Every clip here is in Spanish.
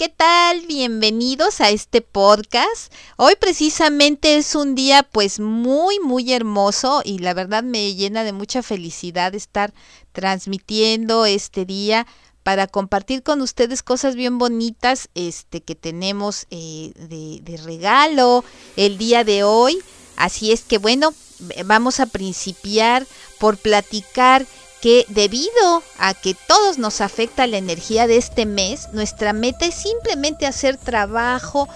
¿Qué tal? Bienvenidos a este podcast. Hoy precisamente es un día pues muy muy hermoso y la verdad me llena de mucha felicidad estar transmitiendo este día para compartir con ustedes cosas bien bonitas este que tenemos eh, de, de regalo el día de hoy. Así es que bueno, vamos a principiar por platicar que debido a que todos nos afecta la energía de este mes, nuestra meta es simplemente hacer trabajo,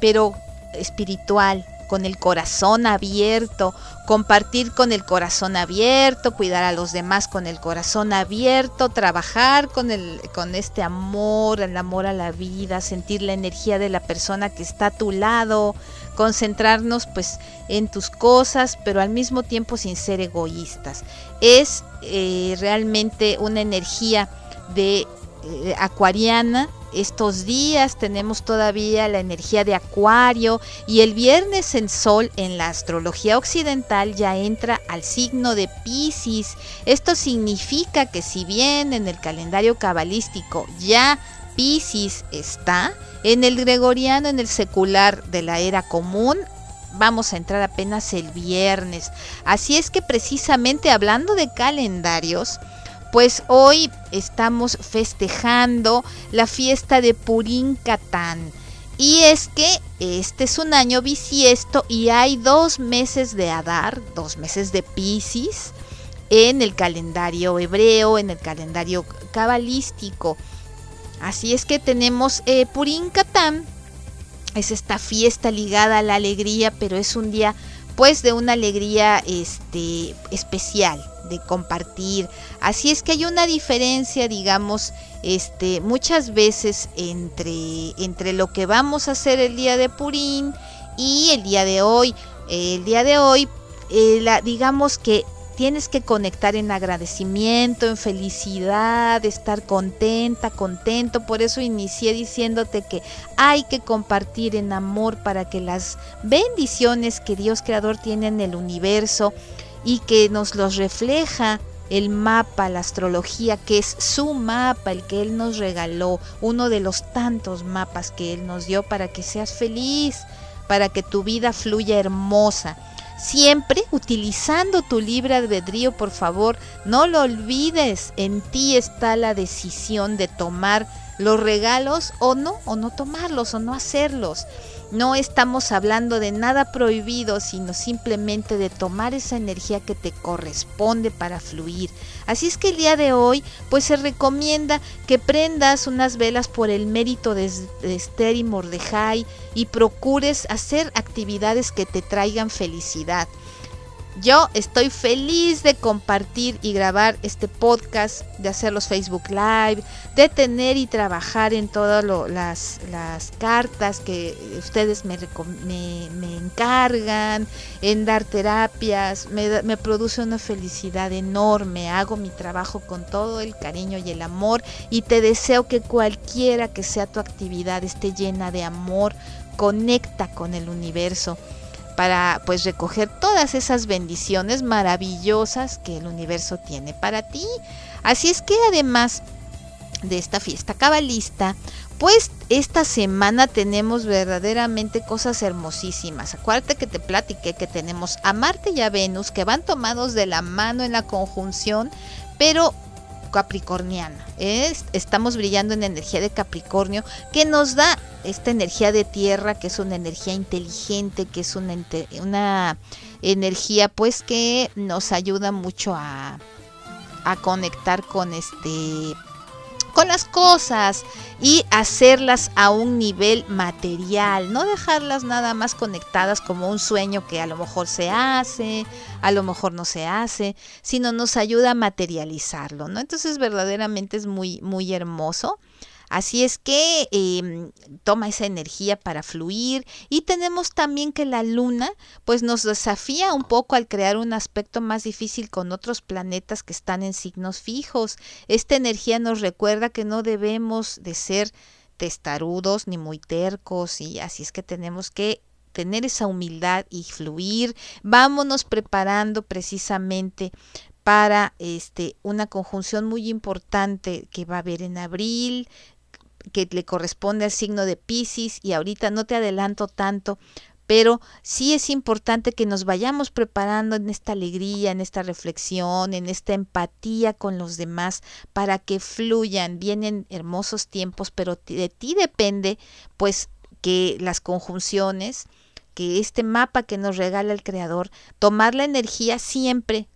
pero espiritual, con el corazón abierto, compartir con el corazón abierto, cuidar a los demás con el corazón abierto, trabajar con el con este amor, el amor a la vida, sentir la energía de la persona que está a tu lado, concentrarnos pues en tus cosas, pero al mismo tiempo sin ser egoístas. Es eh, realmente una energía de eh, acuariana estos días tenemos todavía la energía de Acuario y el viernes el Sol en la astrología occidental ya entra al signo de Pisces. Esto significa que si bien en el calendario cabalístico ya Pisces está, en el gregoriano, en el secular de la era común, vamos a entrar apenas el viernes. Así es que precisamente hablando de calendarios, pues hoy estamos festejando la fiesta de Purín Catán. Y es que este es un año bisiesto y hay dos meses de Adar, dos meses de Pisces en el calendario hebreo, en el calendario cabalístico. Así es que tenemos eh, Catán, es esta fiesta ligada a la alegría, pero es un día pues de una alegría este, especial de compartir. Así es que hay una diferencia, digamos, este, muchas veces entre, entre lo que vamos a hacer el día de Purín y el día de hoy. El día de hoy, eh, la, digamos que tienes que conectar en agradecimiento, en felicidad, estar contenta, contento. Por eso inicié diciéndote que hay que compartir en amor para que las bendiciones que Dios Creador tiene en el universo y que nos los refleja el mapa, la astrología, que es su mapa, el que Él nos regaló, uno de los tantos mapas que Él nos dio para que seas feliz, para que tu vida fluya hermosa. Siempre utilizando tu libre albedrío, por favor, no lo olvides, en ti está la decisión de tomar los regalos o no, o no tomarlos, o no hacerlos. No estamos hablando de nada prohibido, sino simplemente de tomar esa energía que te corresponde para fluir. Así es que el día de hoy, pues se recomienda que prendas unas velas por el mérito de, Esther y Mordejai y procures hacer actividades que te traigan felicidad. Yo estoy feliz de compartir y grabar este podcast, de hacer los Facebook Live, de tener y trabajar en todas las, las, cartas que ustedes me, me, encargan, en dar terapias. Me, me produce una felicidad enorme. Hago mi trabajo con todo el cariño y el amor y te deseo que cualquiera que sea tu actividad esté llena de amor, conecta con el universo para pues recoger todas esas bendiciones maravillosas que el universo tiene para ti. Así es que además de esta fiesta cabalista, pues esta semana tenemos verdaderamente cosas hermosísimas. Acuérdate que te platiqué que tenemos a Marte y a Venus que van tomados de la mano en la conjunción, pero capricorniana. estamos brillando en energía de Capricornio que nos da esta energía de tierra, que es una energía inteligente, que es una, una energía pues que nos ayuda mucho a, a conectar con este con las cosas y hacerlas a un nivel material, no dejarlas nada más conectadas como un sueño que a lo mejor se hace, a lo mejor no se hace, sino nos ayuda a materializarlo, ¿no? Entonces verdaderamente es muy muy hermoso. Así es que em, toma esa energía para fluir y tenemos también que la luna pues nos desafía un poco al crear un aspecto más difícil con otros planetas que están en signos fijos. Esta energía nos recuerda que no debemos de ser testarudos ni muy tercos y así es que tenemos que tener esa humildad y fluir. Vámonos preparando precisamente para este una conjunción muy importante que va a haber en abril que le corresponde al signo de Pisces y ahorita no te adelanto tanto, pero sí es importante que nos vayamos preparando en esta alegría, en esta reflexión, en esta empatía con los demás para que fluyan. Vienen hermosos tiempos, pero de ti depende pues que las conjunciones, que este mapa que nos regala el creador, tomar la energía siempre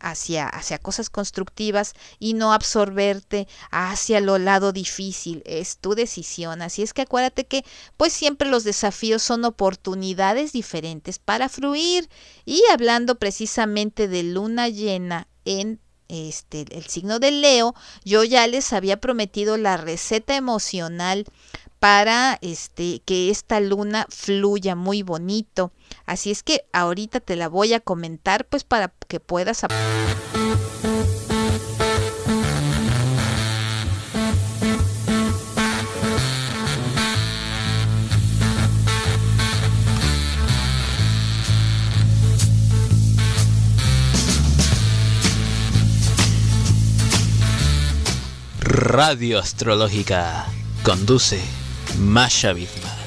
hacia, hacia cosas constructivas y no absorberte hacia lo lado difícil. Es tu decisión. Así es que acuérdate que pues siempre los desafíos son oportunidades diferentes para fluir. Y hablando precisamente de luna llena en este, el signo de Leo, yo ya les había prometido la receta emocional para este, que esta luna fluya muy bonito. Así es que ahorita te la voy a comentar pues para que puedas... Radio Astrológica conduce Masha Bigman.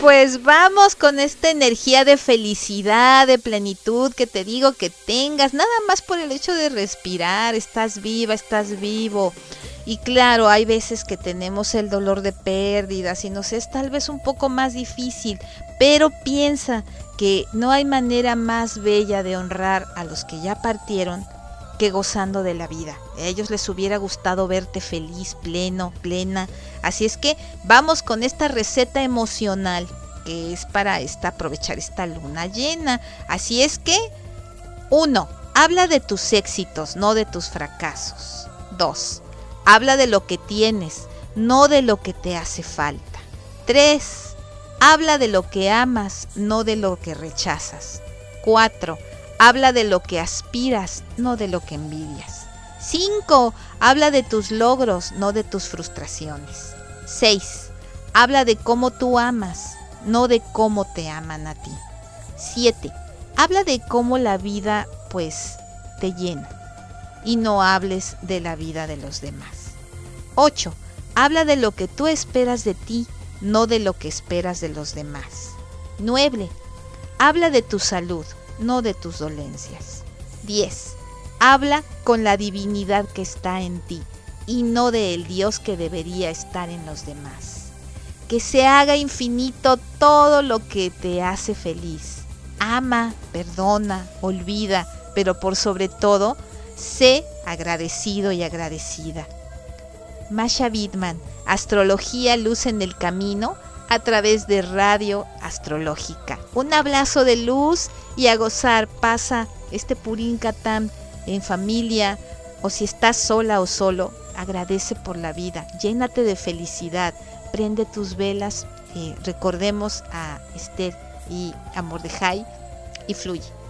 Pues vamos con esta energía de felicidad, de plenitud que te digo que tengas, nada más por el hecho de respirar, estás viva, estás vivo. Y claro, hay veces que tenemos el dolor de pérdidas y nos es tal vez un poco más difícil, pero piensa que no hay manera más bella de honrar a los que ya partieron que gozando de la vida. A ellos les hubiera gustado verte feliz, pleno, plena. Así es que vamos con esta receta emocional que es para esta, aprovechar esta luna llena. Así es que, uno, habla de tus éxitos, no de tus fracasos. Dos, habla de lo que tienes, no de lo que te hace falta. Tres, Habla de lo que amas, no de lo que rechazas. 4. Habla de lo que aspiras, no de lo que envidias. 5. Habla de tus logros, no de tus frustraciones. 6. Habla de cómo tú amas, no de cómo te aman a ti. 7. Habla de cómo la vida, pues, te llena. Y no hables de la vida de los demás. 8. Habla de lo que tú esperas de ti no de lo que esperas de los demás. 9. Habla de tu salud, no de tus dolencias. 10. Habla con la divinidad que está en ti y no del Dios que debería estar en los demás. Que se haga infinito todo lo que te hace feliz. Ama, perdona, olvida, pero por sobre todo, sé agradecido y agradecida. Masha Bidman, Astrología Luz en el Camino a través de Radio Astrológica. Un abrazo de luz y a gozar. Pasa este Purín en familia o si estás sola o solo, agradece por la vida. Llénate de felicidad. Prende tus velas. Eh, recordemos a Esther y a Mordejai y fluye.